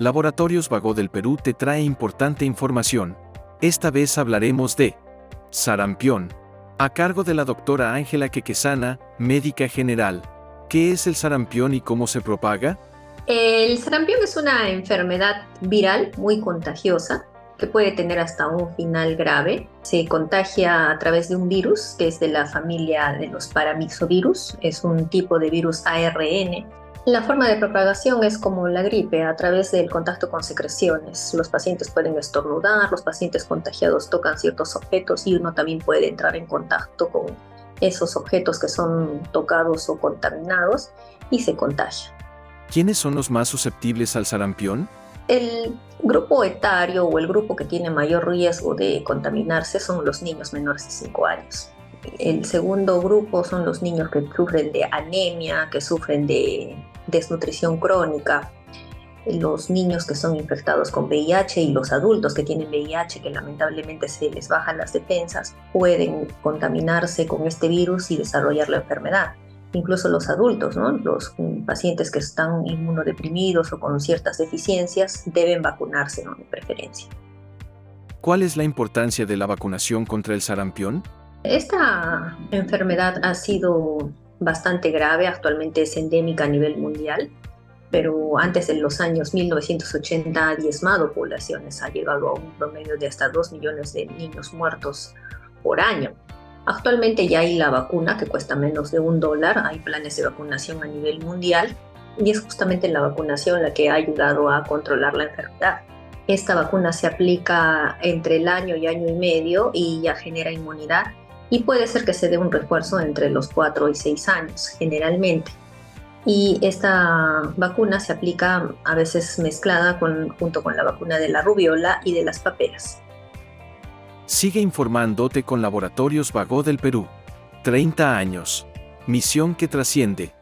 Laboratorios Vago del Perú te trae importante información. Esta vez hablaremos de sarampión, a cargo de la doctora Ángela Quequesana, médica general. ¿Qué es el sarampión y cómo se propaga? El sarampión es una enfermedad viral muy contagiosa que puede tener hasta un final grave. Se contagia a través de un virus que es de la familia de los paramixovirus, es un tipo de virus ARN. La forma de propagación es como la gripe, a través del contacto con secreciones. Los pacientes pueden estornudar, los pacientes contagiados tocan ciertos objetos y uno también puede entrar en contacto con esos objetos que son tocados o contaminados y se contagia. ¿Quiénes son los más susceptibles al sarampión? El grupo etario o el grupo que tiene mayor riesgo de contaminarse son los niños menores de 5 años. El segundo grupo son los niños que sufren de anemia, que sufren de desnutrición crónica, los niños que son infectados con VIH y los adultos que tienen VIH, que lamentablemente se les bajan las defensas, pueden contaminarse con este virus y desarrollar la enfermedad incluso los adultos, ¿no? los pacientes que están inmunodeprimidos o con ciertas deficiencias deben vacunarse ¿no? de preferencia. ¿Cuál es la importancia de la vacunación contra el sarampión? Esta enfermedad ha sido bastante grave, actualmente es endémica a nivel mundial, pero antes de los años 1980 ha diezmado poblaciones, ha llegado a un promedio de hasta 2 millones de niños muertos por año. Actualmente ya hay la vacuna que cuesta menos de un dólar, hay planes de vacunación a nivel mundial y es justamente la vacunación la que ha ayudado a controlar la enfermedad. Esta vacuna se aplica entre el año y año y medio y ya genera inmunidad y puede ser que se dé un refuerzo entre los 4 y 6 años generalmente. Y esta vacuna se aplica a veces mezclada junto con la vacuna de la rubiola y de las paperas. Sigue informándote con Laboratorios Vago del Perú. 30 años. Misión que trasciende.